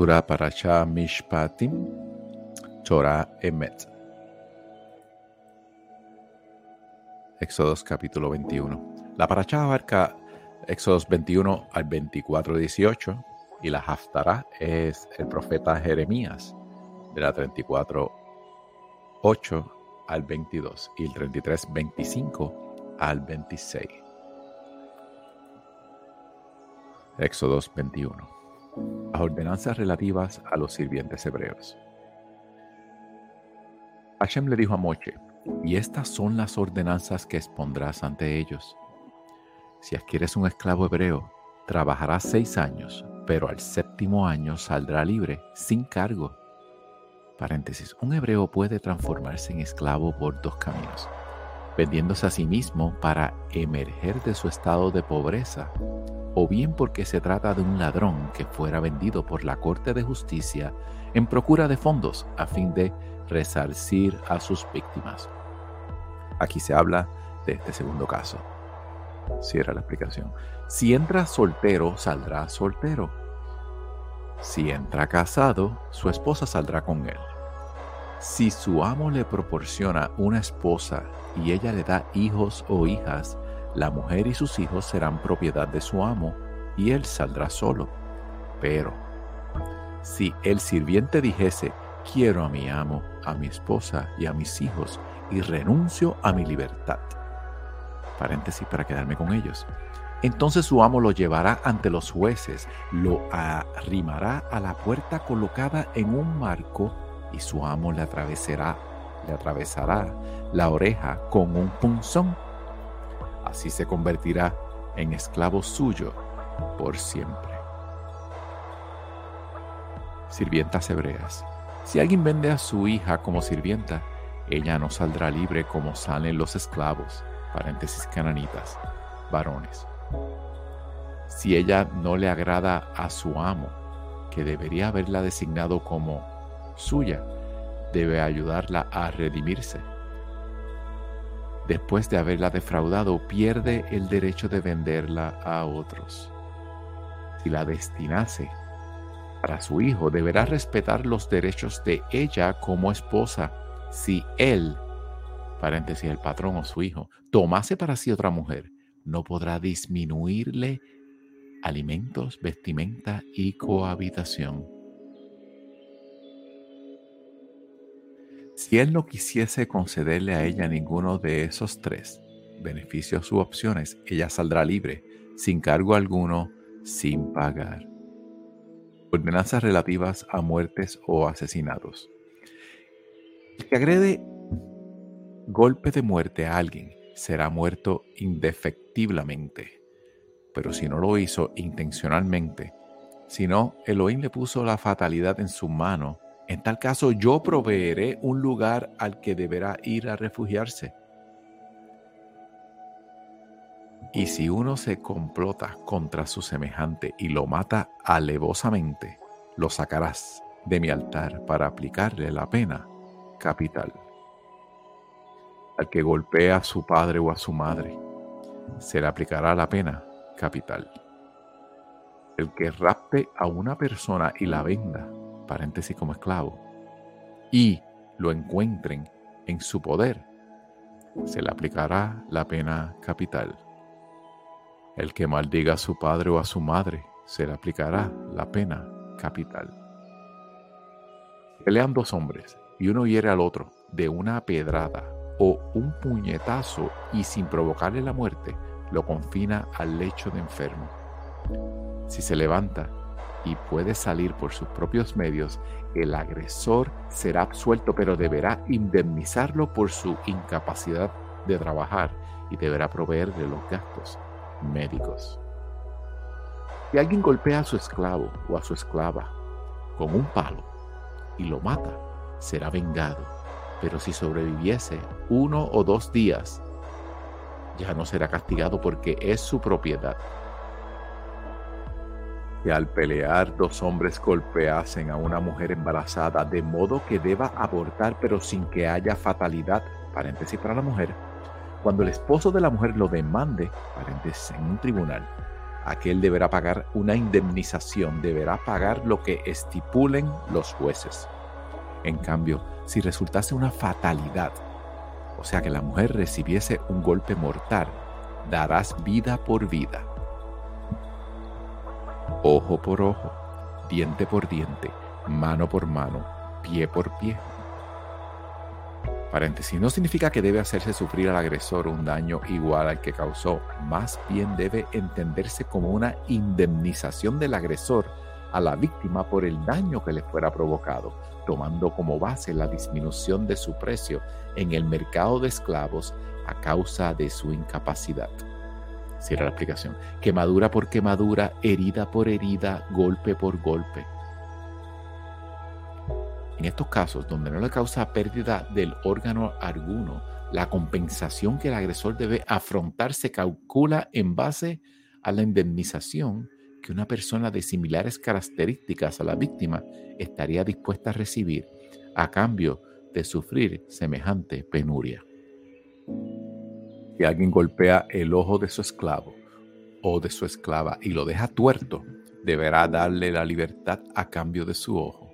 Lectura para Shah Mishpatim, Torah Emet. Éxodos capítulo 21. La paracha abarca Éxodos 21 al 24, 18 y la Haftarah es el profeta Jeremías de la 34, 8 al 22 y el 33, 25 al 26. Éxodos 21 las ordenanzas relativas a los sirvientes hebreos. Hashem le dijo a Moche, y estas son las ordenanzas que expondrás ante ellos. Si adquieres un esclavo hebreo, trabajará seis años, pero al séptimo año saldrá libre, sin cargo. Paréntesis, un hebreo puede transformarse en esclavo por dos caminos, vendiéndose a sí mismo para emerger de su estado de pobreza o bien porque se trata de un ladrón que fuera vendido por la Corte de Justicia en procura de fondos a fin de resarcir a sus víctimas. Aquí se habla de este segundo caso. Cierra la explicación. Si entra soltero, saldrá soltero. Si entra casado, su esposa saldrá con él. Si su amo le proporciona una esposa y ella le da hijos o hijas, la mujer y sus hijos serán propiedad de su amo, y él saldrá solo. Pero, si el sirviente dijese, quiero a mi amo, a mi esposa y a mis hijos, y renuncio a mi libertad, paréntesis para quedarme con ellos, entonces su amo lo llevará ante los jueces, lo arrimará a la puerta colocada en un marco, y su amo le atravesará, le atravesará la oreja con un punzón así se convertirá en esclavo suyo por siempre. Sirvientas hebreas. Si alguien vende a su hija como sirvienta, ella no saldrá libre como salen los esclavos, paréntesis cananitas, varones. Si ella no le agrada a su amo, que debería haberla designado como suya, debe ayudarla a redimirse después de haberla defraudado, pierde el derecho de venderla a otros. Si la destinase para su hijo, deberá respetar los derechos de ella como esposa. Si él, paréntesis, el patrón o su hijo, tomase para sí otra mujer, no podrá disminuirle alimentos, vestimenta y cohabitación. Si él no quisiese concederle a ella ninguno de esos tres beneficios u opciones, ella saldrá libre, sin cargo alguno, sin pagar. Ordenanzas relativas a muertes o asesinatos. El que agrede golpe de muerte a alguien será muerto indefectiblemente. Pero si no lo hizo intencionalmente, sino Elohim le puso la fatalidad en su mano, en tal caso, yo proveeré un lugar al que deberá ir a refugiarse. Y si uno se complota contra su semejante y lo mata alevosamente, lo sacarás de mi altar para aplicarle la pena capital. Al que golpea a su padre o a su madre, se le aplicará la pena capital. El que rapte a una persona y la venda, paréntesis como esclavo, y lo encuentren en su poder, se le aplicará la pena capital. El que maldiga a su padre o a su madre, se le aplicará la pena capital. Pelean dos hombres y uno hiere al otro de una pedrada o un puñetazo y sin provocarle la muerte, lo confina al lecho de enfermo. Si se levanta y puede salir por sus propios medios, el agresor será absuelto, pero deberá indemnizarlo por su incapacidad de trabajar y deberá proveerle los gastos médicos. Si alguien golpea a su esclavo o a su esclava con un palo y lo mata, será vengado. Pero si sobreviviese uno o dos días, ya no será castigado porque es su propiedad que al pelear dos hombres golpeasen a una mujer embarazada de modo que deba abortar pero sin que haya fatalidad, paréntesis para la mujer, cuando el esposo de la mujer lo demande, paréntesis en un tribunal, aquel deberá pagar una indemnización, deberá pagar lo que estipulen los jueces. En cambio, si resultase una fatalidad, o sea que la mujer recibiese un golpe mortal, darás vida por vida, ojo por ojo, diente por diente, mano por mano, pie por pie. Paréntesis, no significa que debe hacerse sufrir al agresor un daño igual al que causó, más bien debe entenderse como una indemnización del agresor a la víctima por el daño que le fuera provocado, tomando como base la disminución de su precio en el mercado de esclavos a causa de su incapacidad. Cierra la explicación. Quemadura por quemadura, herida por herida, golpe por golpe. En estos casos, donde no le causa pérdida del órgano alguno, la compensación que el agresor debe afrontar se calcula en base a la indemnización que una persona de similares características a la víctima estaría dispuesta a recibir a cambio de sufrir semejante penuria. Si alguien golpea el ojo de su esclavo o de su esclava y lo deja tuerto, deberá darle la libertad a cambio de su ojo.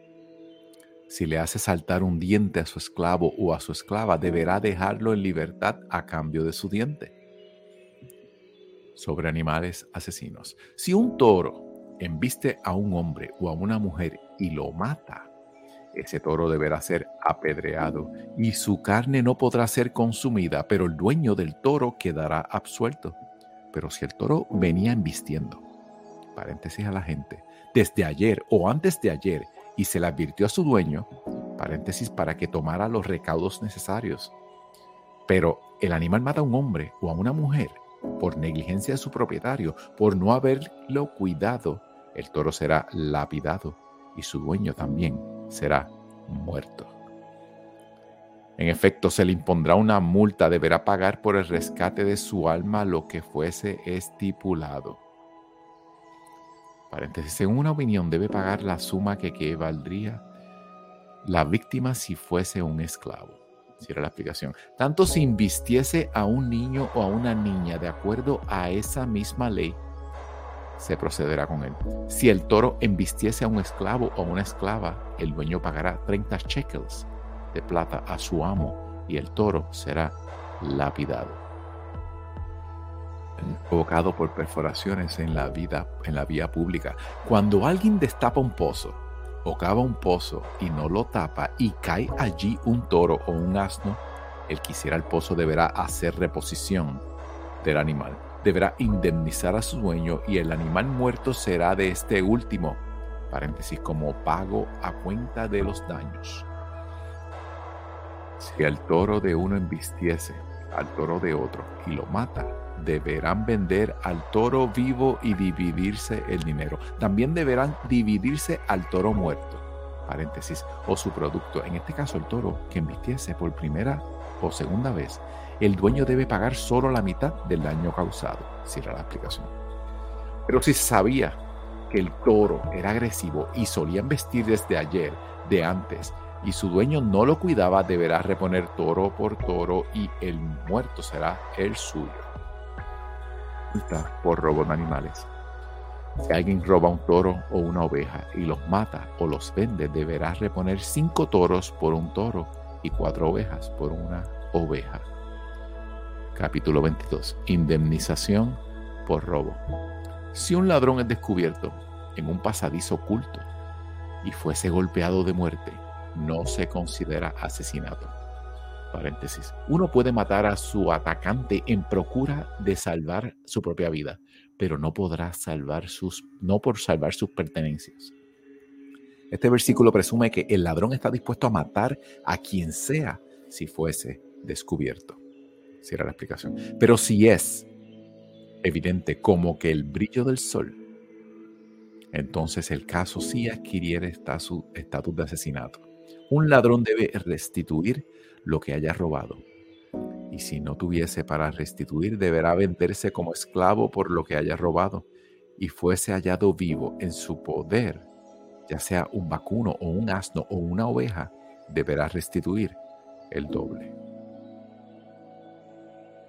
Si le hace saltar un diente a su esclavo o a su esclava, deberá dejarlo en libertad a cambio de su diente. Sobre animales asesinos. Si un toro embiste a un hombre o a una mujer y lo mata, ese toro deberá ser apedreado y su carne no podrá ser consumida, pero el dueño del toro quedará absuelto. Pero si el toro venía embistiendo, paréntesis a la gente, desde ayer o antes de ayer y se le advirtió a su dueño, paréntesis, para que tomara los recaudos necesarios. Pero el animal mata a un hombre o a una mujer por negligencia de su propietario, por no haberlo cuidado, el toro será lapidado y su dueño también será muerto. En efecto, se le impondrá una multa, deberá pagar por el rescate de su alma lo que fuese estipulado. Paréntesis, según una opinión, debe pagar la suma que, que valdría la víctima si fuese un esclavo. Cierra la explicación. Tanto si invistiese a un niño o a una niña de acuerdo a esa misma ley, se procederá con él. Si el toro embistiese a un esclavo o una esclava, el dueño pagará 30 shekels de plata a su amo y el toro será lapidado provocado por perforaciones en la, vida, en la vía pública. Cuando alguien destapa un pozo o cava un pozo y no lo tapa y cae allí un toro o un asno, el que hiciera el pozo deberá hacer reposición del animal. Deberá indemnizar a su dueño y el animal muerto será de este último, paréntesis, como pago a cuenta de los daños. Si el toro de uno embistiese al toro de otro y lo mata, deberán vender al toro vivo y dividirse el dinero. También deberán dividirse al toro muerto, paréntesis, o su producto. En este caso, el toro que embistiese por primera o segunda vez, el dueño debe pagar solo la mitad del daño causado. Cierra la explicación. Pero si sabía que el toro era agresivo y solía vestir desde ayer, de antes, y su dueño no lo cuidaba, deberá reponer toro por toro y el muerto será el suyo por robo de animales. Si alguien roba un toro o una oveja y los mata o los vende, deberá reponer cinco toros por un toro y cuatro ovejas por una oveja. Capítulo 22. Indemnización por robo. Si un ladrón es descubierto en un pasadizo oculto y fuese golpeado de muerte, no se considera asesinato paréntesis, uno puede matar a su atacante en procura de salvar su propia vida, pero no podrá salvar sus, no por salvar sus pertenencias. Este versículo presume que el ladrón está dispuesto a matar a quien sea si fuese descubierto. Cierra la explicación. Pero si es evidente como que el brillo del sol, entonces el caso sí adquiriere estatus de asesinato. Un ladrón debe restituir lo que haya robado. Y si no tuviese para restituir, deberá venderse como esclavo por lo que haya robado y fuese hallado vivo en su poder, ya sea un vacuno o un asno o una oveja, deberá restituir el doble.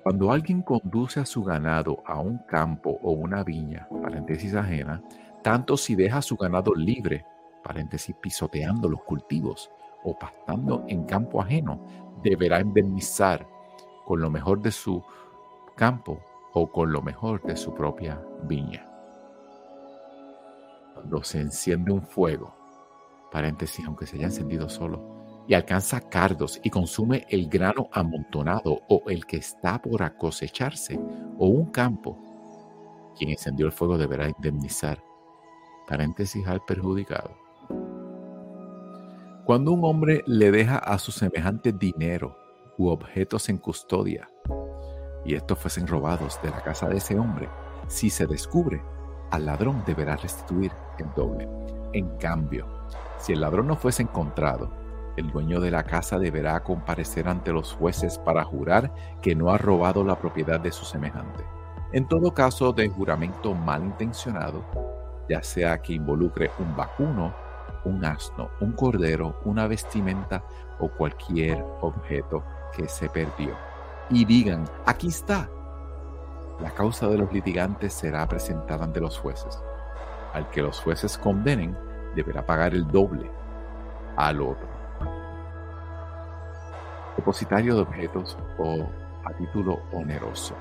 Cuando alguien conduce a su ganado a un campo o una viña, paréntesis ajena, tanto si deja su ganado libre, paréntesis pisoteando los cultivos o pastando en campo ajeno, deberá indemnizar con lo mejor de su campo o con lo mejor de su propia viña. Cuando se enciende un fuego, paréntesis, aunque se haya encendido solo, y alcanza cardos y consume el grano amontonado o el que está por cosecharse o un campo, quien encendió el fuego deberá indemnizar. Paréntesis al perjudicado. Cuando un hombre le deja a su semejante dinero u objetos en custodia, y estos fuesen robados de la casa de ese hombre, si se descubre, al ladrón deberá restituir el doble. En cambio, si el ladrón no fuese encontrado, el dueño de la casa deberá comparecer ante los jueces para jurar que no ha robado la propiedad de su semejante. En todo caso de juramento malintencionado, ya sea que involucre un vacuno, un asno, un cordero, una vestimenta o cualquier objeto que se perdió. Y digan, aquí está. La causa de los litigantes será presentada ante los jueces. Al que los jueces condenen, deberá pagar el doble al otro depositario de objetos o a título oneroso.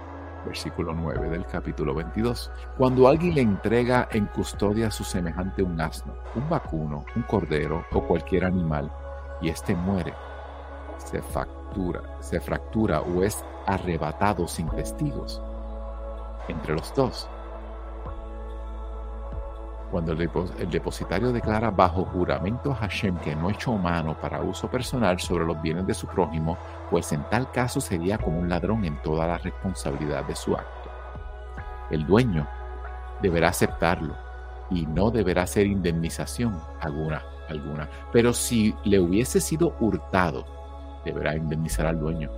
Versículo 9 del capítulo 22. Cuando alguien le entrega en custodia a su semejante un asno, un vacuno, un cordero o cualquier animal, y éste muere, se fractura, se fractura o es arrebatado sin testigos entre los dos, cuando el, depositario declara bajo juramento a Hashem que no echó mano para uso personal sobre los bienes de su prójimo, pues en tal caso sería como un ladrón en toda la responsabilidad de su acto. El dueño deberá aceptarlo y no deberá hacer indemnización alguna, alguna. Pero si le hubiese sido hurtado, deberá indemnizar al dueño.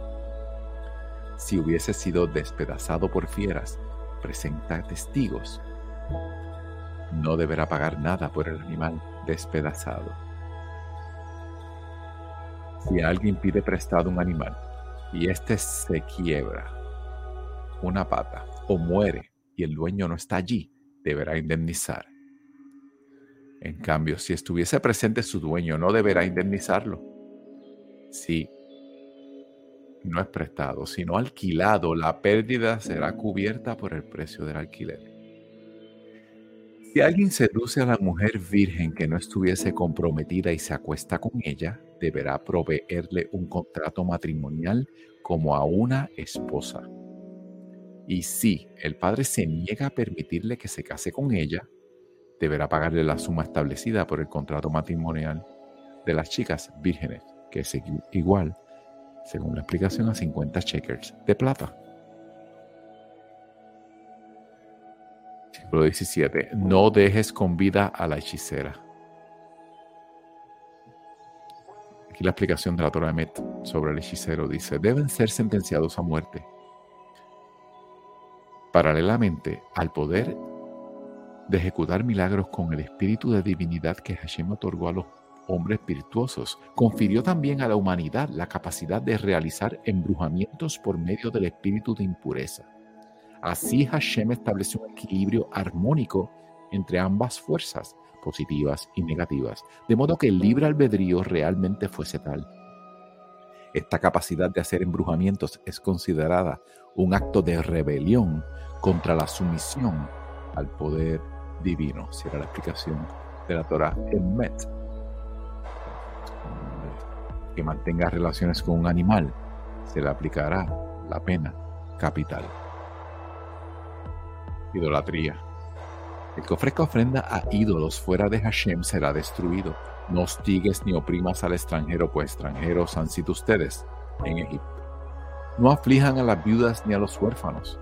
Si hubiese sido despedazado por fieras, presenta testigos no deberá pagar nada por el animal despedazado. Si alguien pide prestado un animal y éste se quiebra una pata o muere y el dueño no está allí, deberá indemnizar. En cambio, si estuviese presente su dueño, no deberá indemnizarlo. Si no es prestado, sino alquilado, la pérdida será cubierta por el precio del alquiler. Si alguien seduce a la mujer virgen que no estuviese comprometida y se acuesta con ella, deberá proveerle un contrato matrimonial como a una esposa. Y si el padre se niega a permitirle que se case con ella, deberá pagarle la suma establecida por el contrato matrimonial de las chicas vírgenes, que es igual, según la explicación, a 50 checkers de plata. 17. No dejes con vida a la hechicera. Aquí la explicación de la Torah Met sobre el hechicero dice, deben ser sentenciados a muerte. Paralelamente al poder de ejecutar milagros con el espíritu de divinidad que Hashem otorgó a los hombres virtuosos, confirió también a la humanidad la capacidad de realizar embrujamientos por medio del espíritu de impureza. Así Hashem estableció un equilibrio armónico entre ambas fuerzas, positivas y negativas, de modo que el libre albedrío realmente fuese tal. Esta capacidad de hacer embrujamientos es considerada un acto de rebelión contra la sumisión al poder divino, si era la explicación de la Torah en Met. Que mantenga relaciones con un animal, se le aplicará la pena capital idolatría. El que ofrezca ofrenda a ídolos fuera de Hashem será destruido. No hostigues ni oprimas al extranjero, pues extranjeros han sido ustedes en Egipto. No aflijan a las viudas ni a los huérfanos,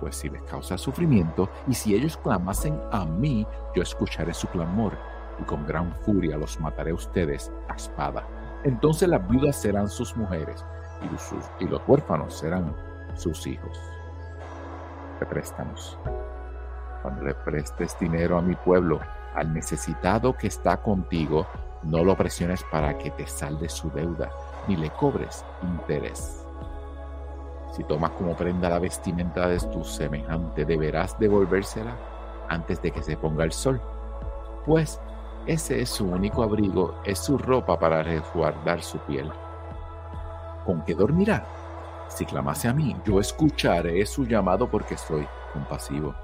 pues si les causa sufrimiento, y si ellos clamasen a mí, yo escucharé su clamor, y con gran furia los mataré a ustedes a espada. Entonces las viudas serán sus mujeres, y, los huérfanos serán sus hijos te. Cuando le prestes dinero a mi pueblo, al necesitado que está contigo, no lo presiones para que te salde su deuda, ni le cobres interés. Si tomas como prenda la vestimenta de tu semejante, deberás devolvérsela antes de que se ponga el sol, pues ese es su único abrigo, es su ropa para resguardar su piel. ¿Con qué dormirá? Si clamase a mí, yo escucharé su llamado porque soy compasivo.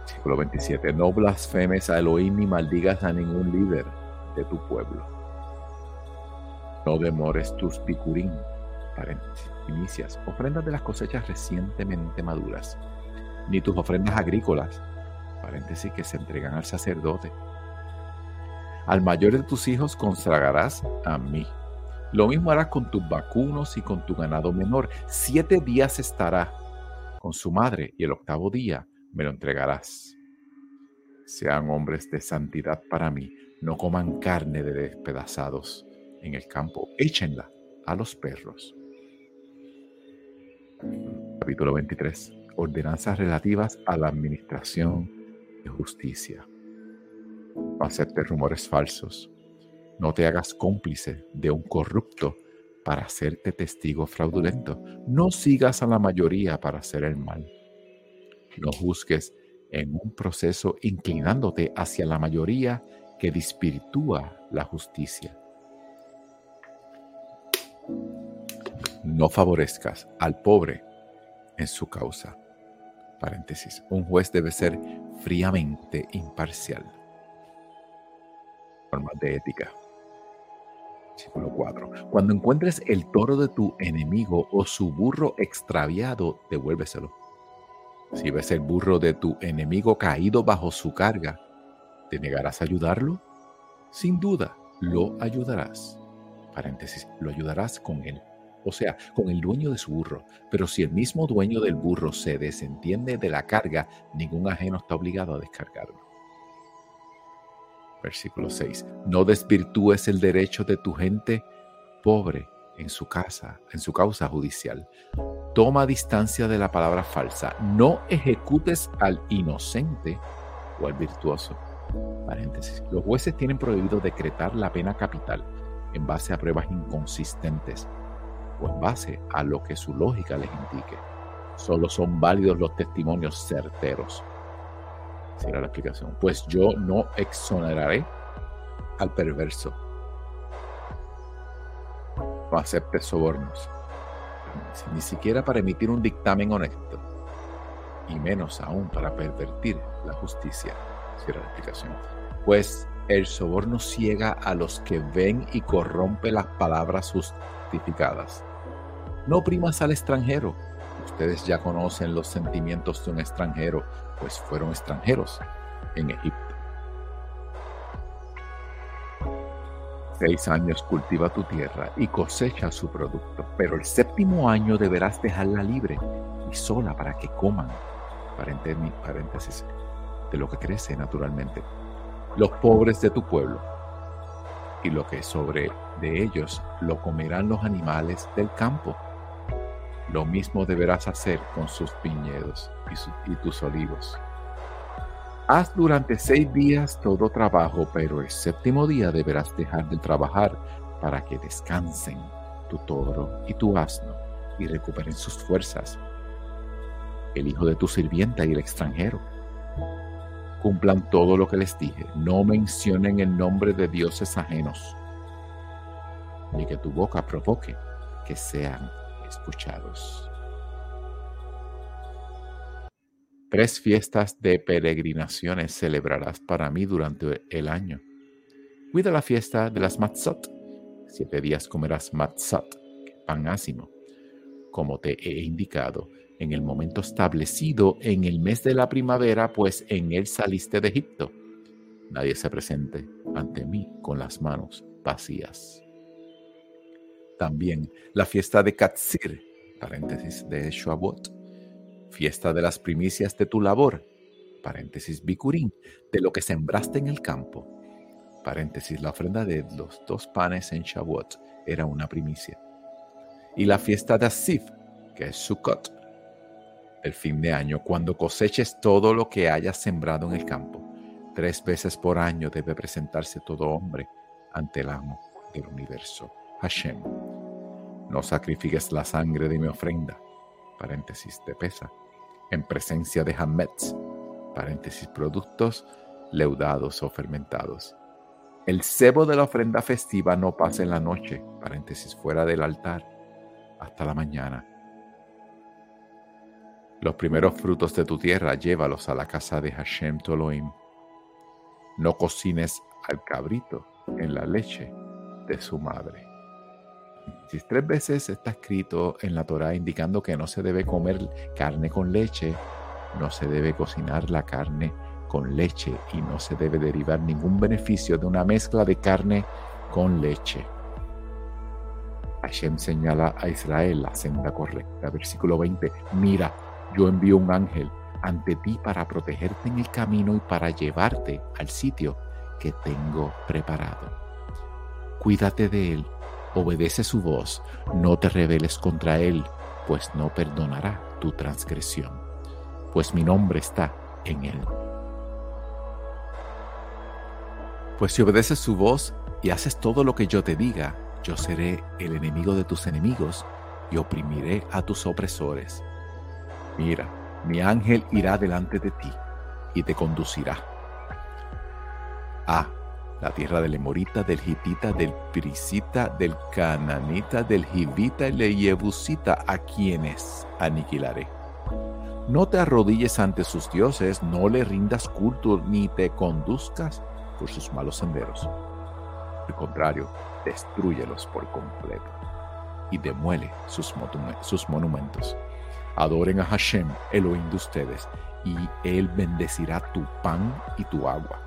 Versículo 27. No blasfemes a Elohim ni maldigas a ningún líder de tu pueblo no demores tus picurín, inicias, ofrendas de las cosechas recientemente maduras, ni tus ofrendas agrícolas, paréntesis, que se entregan al sacerdote. Al mayor de tus hijos consagrarás a mí. Lo mismo harás con tus vacunos y con tu ganado menor. Siete días estará con su madre y el octavo día me lo entregarás. Sean hombres de santidad para mí, no coman carne de despedazados en el campo, échenla a los perros. Capítulo 23. Ordenanzas relativas a la administración justicia. No aceptes rumores falsos. No te hagas cómplice de un corrupto para hacerte testigo fraudulento. No sigas a la mayoría para hacer el mal. No juzgues en un proceso inclinándote hacia la mayoría que dispiritúa la justicia. no favorezcas al pobre en su causa. Paréntesis. Un juez debe ser fríamente imparcial. Normas de ética. Versículo 4. Cuando encuentres el toro de tu enemigo o su burro extraviado, devuélveselo. Si ves el burro de tu enemigo caído bajo su carga, ¿te negarás a ayudarlo? Sin duda, lo ayudarás. Paréntesis, lo ayudarás con él o sea, con el dueño de su burro. Pero si el mismo dueño del burro se desentiende de la carga, ningún ajeno está obligado a descargarlo. Versículo 6. No desvirtúes el derecho de tu gente pobre en su casa, en su causa judicial. Toma distancia de la palabra falsa. No ejecutes al inocente o al virtuoso. Paréntesis. Los jueces tienen prohibido decretar la pena capital en base a pruebas inconsistentes o en base a lo que su lógica les indique. Solo son válidos los testimonios certeros. Será la explicación. Pues yo no exoneraré al perverso. No acepte sobornos. Ni siquiera para emitir un dictamen honesto. Y menos aún para pervertir la justicia. Será la explicación. Pues el soborno ciega a los que ven y corrompe las palabras justificadas. No primas al extranjero. Ustedes ya conocen los sentimientos de un extranjero, pues fueron extranjeros en Egipto. Seis años cultiva tu tierra y cosecha su producto, pero el séptimo año deberás dejarla libre y sola para que coman. Paréntesis, de lo que crece naturalmente. Los pobres de tu pueblo y lo que sobre de ellos lo comerán los animales del campo lo mismo deberás hacer con sus viñedos y, tus olivos. Haz durante seis días todo trabajo, pero el séptimo día deberás dejar de trabajar para que descansen tu toro y tu asno y recuperen sus fuerzas. El hijo de tu sirvienta y el extranjero. Cumplan todo lo que les dije. No mencionen el nombre de dioses ajenos, ni que tu boca provoque que sean escuchados. Tres fiestas de peregrinaciones celebrarás para mí durante el año. Cuida la fiesta de las matzot. Siete días comerás matzot, pan ácimo, como te he indicado, en el momento establecido en el mes de la primavera, pues en él saliste de Egipto. Nadie se presente ante mí con las manos vacías también la fiesta de Katsir, paréntesis de Shavuot, fiesta de las primicias de tu labor, paréntesis Bikurim, de lo que sembraste en el campo, paréntesis la ofrenda de los dos panes en Shavuot era una primicia, y la fiesta de Asif, que es Sukkot, el fin de año, cuando coseches todo lo que hayas sembrado en el campo. Tres veces por año debe presentarse todo hombre ante el amo del universo. Hashem. No sacrifiques la sangre de mi ofrenda, paréntesis de pesa, en presencia de Hametz, paréntesis productos leudados o fermentados. El cebo de la ofrenda festiva no pasa en la noche, paréntesis fuera del altar, hasta la mañana. Los primeros frutos de tu tierra llévalos a la casa de Hashem Toloim. No cocines al cabrito en la leche de su madre. Si tres veces está escrito en la Torah indicando que no se debe comer carne con leche, no se debe cocinar la carne con leche y no se debe derivar ningún beneficio de una mezcla de carne con leche. Hashem señala a Israel la senda correcta. Versículo 20. Mira, yo envío un ángel ante ti para protegerte en el camino y para llevarte al sitio que tengo preparado. Cuídate de él obedece su voz, no te rebeles contra él, pues no perdonará tu transgresión, pues mi nombre está en él. Pues si obedeces su voz y haces todo lo que yo te diga, yo seré el enemigo de tus enemigos y oprimiré a tus opresores. Mira, mi ángel irá delante de ti y te conducirá. Ah, la tierra del Emorita, del Hitita, del Pirisita, del Cananita, del Jivita y del Yebusita, a quienes aniquilaré. No te arrodilles ante sus dioses, no le rindas culto ni te conduzcas por sus malos senderos. Al contrario, destruyelos por completo y demuele sus, sus monumentos. Adoren a Hashem, Elohim de ustedes, y Él bendecirá tu pan y tu agua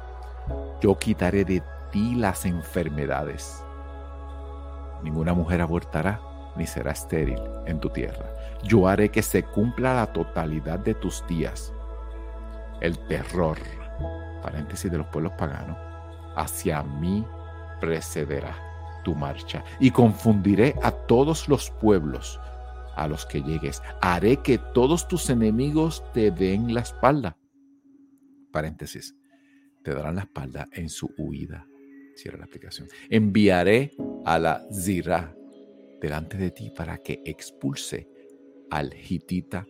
yo quitaré de ti las enfermedades. Ninguna mujer abortará ni será estéril en tu tierra. Yo haré que se cumpla la totalidad de tus días. El terror, paréntesis de los pueblos paganos, hacia mí precederá tu marcha y confundiré a todos los pueblos a los que llegues. Haré que todos tus enemigos te den la espalda. Paréntesis te darán la espalda en su huida. Cierra la aplicación. Enviaré a la Zira delante de ti para que expulse al hitita,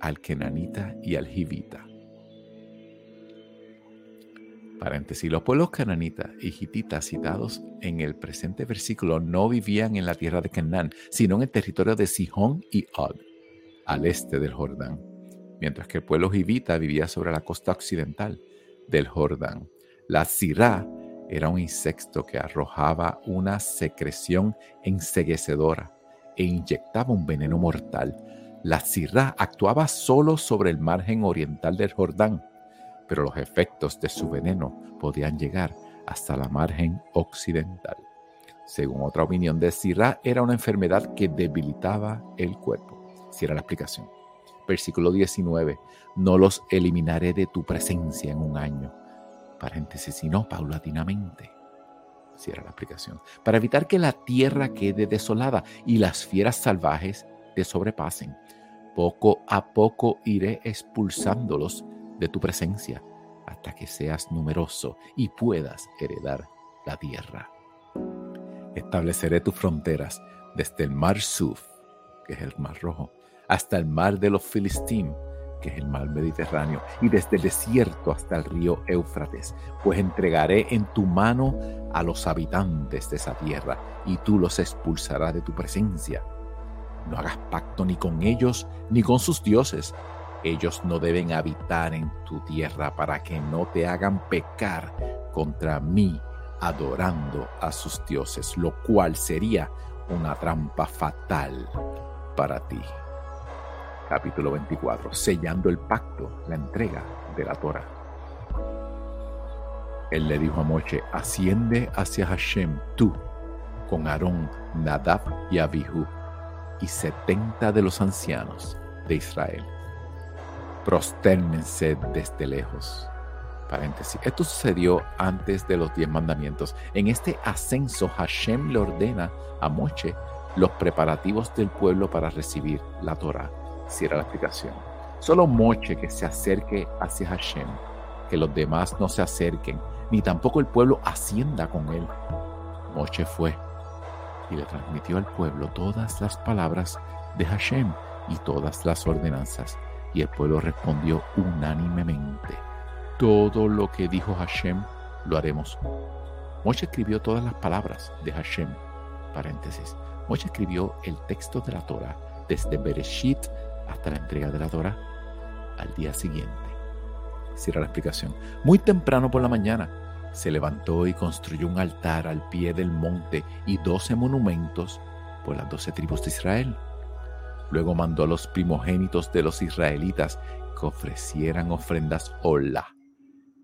al kenanita y al jivita. Paréntesis, los pueblos cananitas y hititas citados en el presente versículo no vivían en la tierra de Canaán, sino en el territorio de Sihón y Og, al este del Jordán, mientras que el pueblo jivita vivía sobre la costa occidental del Jordán. La cirá era un insecto que arrojaba una secreción enseguecedora e inyectaba un veneno mortal. La cirá actuaba solo sobre el margen oriental del Jordán, pero los efectos de su veneno podían llegar hasta la margen occidental. Según otra opinión de Sirá, era una enfermedad que debilitaba el cuerpo. Si era la explicación. Versículo 19, no los eliminaré de tu presencia en un año. Paréntesis, sino paulatinamente. Cierra la aplicación. Para evitar que la tierra quede desolada y las fieras salvajes te sobrepasen. Poco a poco iré expulsándolos de tu presencia hasta que seas numeroso y puedas heredar la tierra. Estableceré tus fronteras desde el mar Suf, que es el mar rojo, hasta el mar de los Filistín, que es el mar Mediterráneo, y desde el desierto hasta el río Éufrates, pues entregaré en tu mano a los habitantes de esa tierra, y tú los expulsarás de tu presencia. No hagas pacto ni con ellos, ni con sus dioses. Ellos no deben habitar en tu tierra para que no te hagan pecar contra mí adorando a sus dioses, lo cual sería una trampa fatal para ti capítulo 24, sellando el pacto, la entrega de la Torah. Él le dijo a Moche, asciende hacia Hashem tú, con Aarón, Nadab y Abihu, y setenta de los ancianos de Israel. Prostérnense desde lejos. Paréntesis. Esto sucedió antes de los diez mandamientos. En este ascenso, Hashem le ordena a Moche los preparativos del pueblo para recibir la Torah era la explicación. Solo Moche que se acerque hacia Hashem, que los demás no se acerquen, ni tampoco el pueblo ascienda con él. Moche fue, y le transmitió al pueblo todas las palabras de Hashem y todas las ordenanzas. Y el pueblo respondió unánimemente, todo lo que dijo Hashem lo haremos. Moshe escribió todas las palabras de Hashem, paréntesis. Moshe escribió el texto de la Torah desde Bereshit hasta la entrega de la Torah al día siguiente. Cierra la explicación. Muy temprano por la mañana, se levantó y construyó un altar al pie del monte y doce monumentos por las doce tribus de Israel. Luego mandó a los primogénitos de los israelitas que ofrecieran ofrendas hola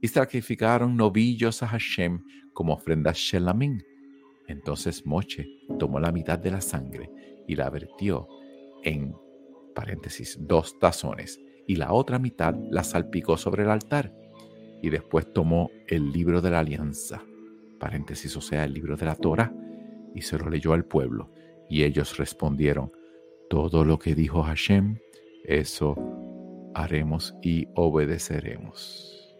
y sacrificaron novillos a Hashem como ofrendas shelamín. Entonces Moche tomó la mitad de la sangre y la vertió en paréntesis dos tazones y la otra mitad la salpicó sobre el altar y después tomó el libro de la alianza, paréntesis, o sea, el libro de la Torah, y se lo leyó al pueblo. Y ellos respondieron, todo lo que dijo Hashem, eso haremos y obedeceremos.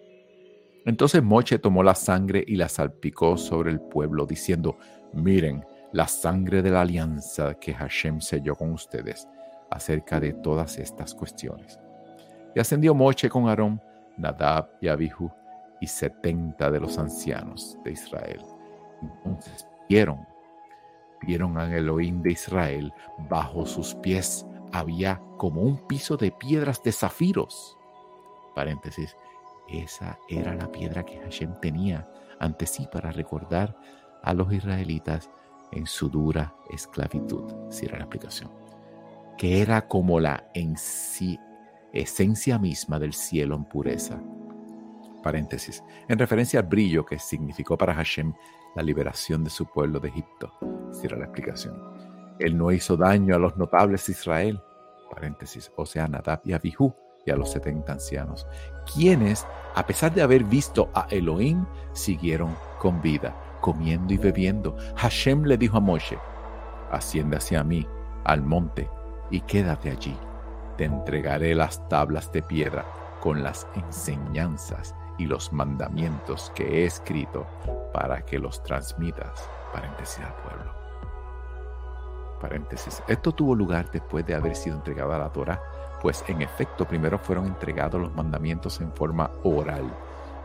Entonces Moche tomó la sangre y la salpicó sobre el pueblo, diciendo, miren la sangre de la alianza que Hashem selló con ustedes acerca de todas estas cuestiones. Y ascendió Moche con Aarón Nadab y Abihu y setenta de los ancianos de Israel. Entonces vieron, vieron a Elohim de Israel, bajo sus pies había como un piso de piedras de zafiros. Paréntesis, esa era la piedra que Hashem tenía ante sí para recordar a los israelitas en su dura esclavitud. Si era la explicación. Que era como la en sí esencia misma del cielo en pureza. Paréntesis. En referencia al brillo que significó para Hashem la liberación de su pueblo de Egipto. Cierra la explicación. Él no hizo daño a los notables de Israel. Paréntesis. O sea, Nadab y Abihu y a los setenta ancianos, quienes, a pesar de haber visto a Elohim, siguieron con vida, comiendo y bebiendo. Hashem le dijo a Moshe, asciende hacia mí, al monte, y quédate allí te entregaré las tablas de piedra con las enseñanzas y los mandamientos que he escrito para que los transmitas, paréntesis al pueblo. Paréntesis. Esto tuvo lugar después de haber sido entregada la Torah, pues en efecto primero fueron entregados los mandamientos en forma oral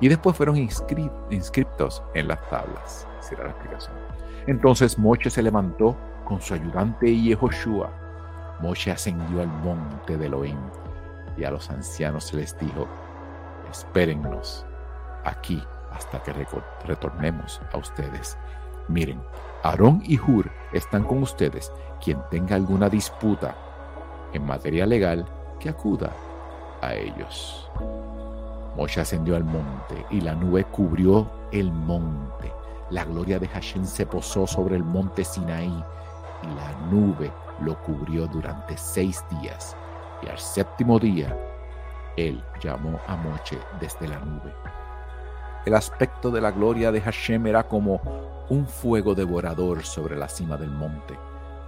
y después fueron inscritos en las tablas. Será la explicación. Entonces Moche se levantó con su ayudante Yehoshua Moshe ascendió al monte de Elohim y a los ancianos se les dijo, espérennos aquí hasta que retornemos a ustedes. Miren, Aarón y Hur están con ustedes. Quien tenga alguna disputa en materia legal, que acuda a ellos. Moshe ascendió al monte y la nube cubrió el monte. La gloria de Hashem se posó sobre el monte Sinaí y la nube lo cubrió durante seis días, y al séptimo día él llamó a Moche desde la nube. El aspecto de la gloria de Hashem era como un fuego devorador sobre la cima del monte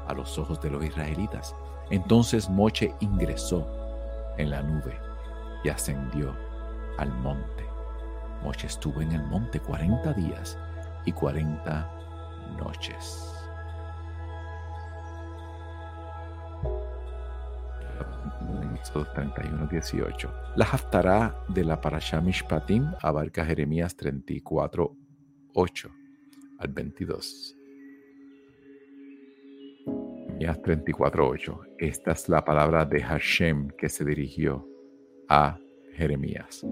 a los ojos de los israelitas. Entonces Moche ingresó en la nube y ascendió al monte. Moche estuvo en el monte cuarenta días y cuarenta noches. 31, 18. La Haftará de la Parashah Mishpatim abarca Jeremías 34, 8 al 22. Jeremías 34, 8. Esta es la palabra de Hashem que se dirigió a Jeremías.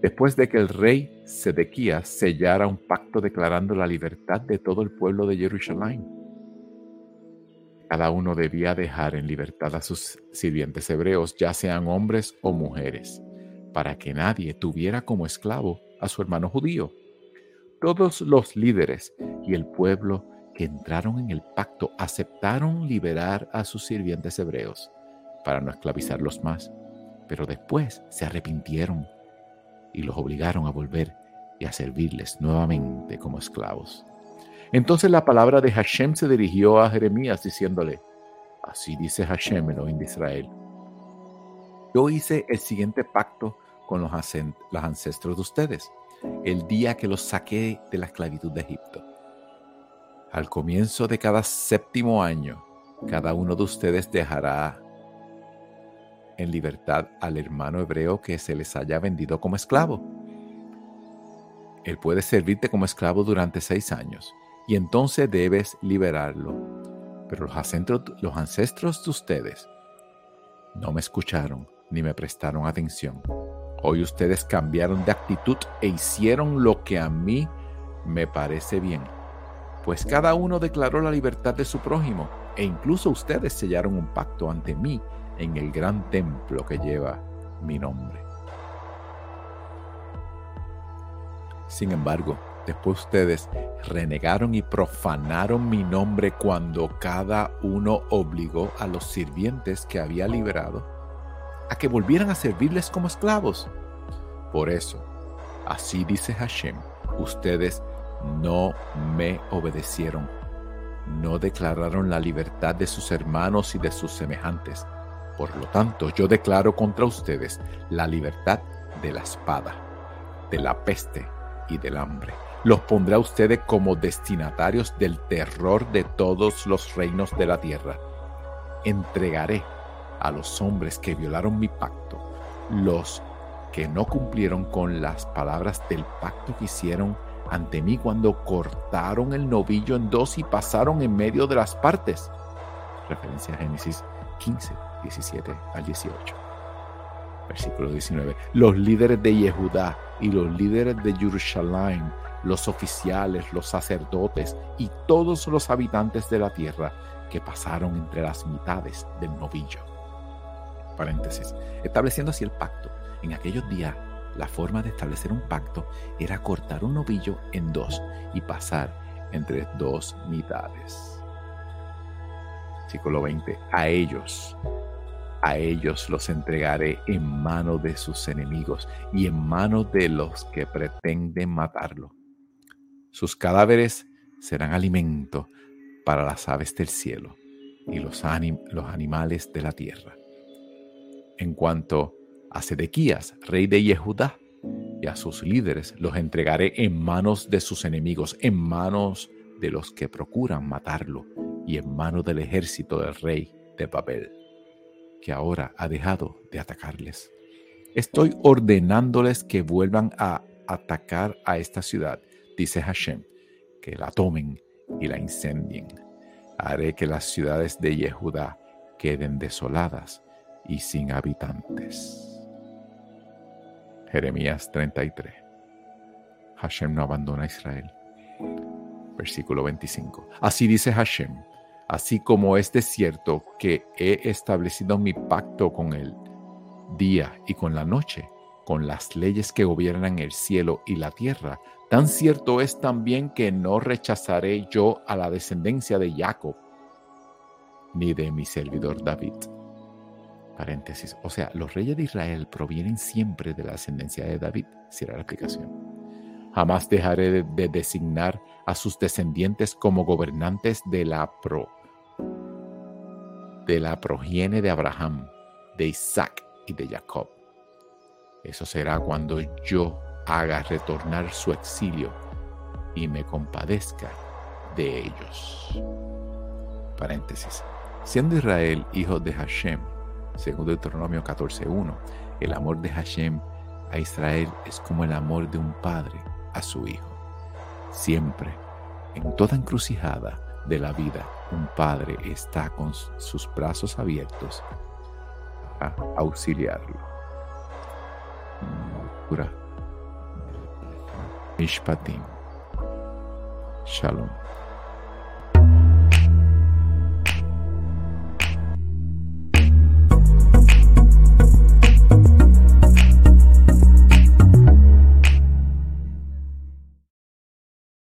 Después de que el rey Sedequías sellara un pacto declarando la libertad de todo el pueblo de Jerusalén cada uno debía dejar en libertad a sus sirvientes hebreos, ya sean hombres o mujeres, para que nadie tuviera como esclavo a su hermano judío. Todos los líderes y el pueblo que entraron en el pacto aceptaron liberar a sus sirvientes hebreos para no esclavizarlos más, pero después se arrepintieron y los obligaron a volver y a servirles nuevamente como esclavos. Entonces la palabra de Hashem se dirigió a Jeremías diciéndole, así dice Hashem, Elohim de Israel. Yo hice el siguiente pacto con los, ancestros de ustedes, el día que los saqué de la esclavitud de Egipto. Al comienzo de cada séptimo año, cada uno de ustedes dejará en libertad al hermano hebreo que se les haya vendido como esclavo. Él puede servirte como esclavo durante seis años y entonces debes liberarlo. Pero los ancestros, los ancestros de ustedes no me escucharon ni me prestaron atención. Hoy ustedes cambiaron de actitud e hicieron lo que a mí me parece bien, pues cada uno declaró la libertad de su prójimo e incluso ustedes sellaron un pacto ante mí en el gran templo que lleva mi nombre. Sin embargo, después ustedes renegaron y profanaron mi nombre cuando cada uno obligó a los sirvientes que había liberado a que volvieran a servirles como esclavos. Por eso, así dice Hashem, ustedes no me obedecieron, no declararon la libertad de sus hermanos y de sus semejantes. Por lo tanto, yo declaro contra ustedes la libertad de la espada, de la peste y del hambre. Los pondré a ustedes como destinatarios del terror de todos los reinos de la tierra. Entregaré a los hombres que violaron mi pacto, los que no cumplieron con las palabras del pacto que hicieron ante mí cuando cortaron el novillo en dos y pasaron en medio de las partes. Referencia a Génesis 15, 17 al 18. Versículo 19. Los líderes de Yehudá y los líderes de Jerusalén, los oficiales, los sacerdotes y todos los habitantes de la tierra que pasaron entre las mitades del novillo. Paréntesis. Estableciendo así el pacto. En aquellos días la forma de establecer un pacto era cortar un novillo en dos y pasar entre dos mitades. Versículo 20. A ellos, a ellos los entregaré en mano de sus enemigos y en mano de los que pretenden matarlo. Sus cadáveres serán alimento para las aves del cielo y los, los animales de la tierra. En cuanto a Sedequías, rey de Yehudá, y a sus líderes los entregaré en manos de sus enemigos, en manos de los que procuran matarlo y en manos del ejército del rey de Babel, que ahora ha dejado de atacarles. Estoy ordenándoles que vuelvan a atacar a esta ciudad, dice Hashem, que la tomen y la incendien. Haré que las ciudades de Yehudá queden desoladas y sin habitantes. Jeremías 33. Hashem no abandona a Israel. Versículo 25. Así dice Hashem, así como es de cierto que he establecido mi pacto con el día y con la noche, con las leyes que gobiernan el cielo y la tierra, tan cierto es también que no rechazaré yo a la descendencia de Jacob, ni de mi servidor David Paréntesis. O sea, los reyes de Israel provienen siempre de la ascendencia de David. Cierra la explicación. Jamás dejaré de, designar a sus descendientes como gobernantes de la pro de la progenie de Abraham, de Isaac y de Jacob. Eso será cuando yo haga retornar su exilio y me compadezca de ellos. Paréntesis. Siendo Israel hijo de Hashem, según Deuteronomio 14.1. El amor de Hashem a Israel es como el amor de un padre a su hijo. Siempre, en toda encrucijada de la vida, un padre está con sus brazos abiertos a auxiliarlo. Pura. Mishpatim. Shalom.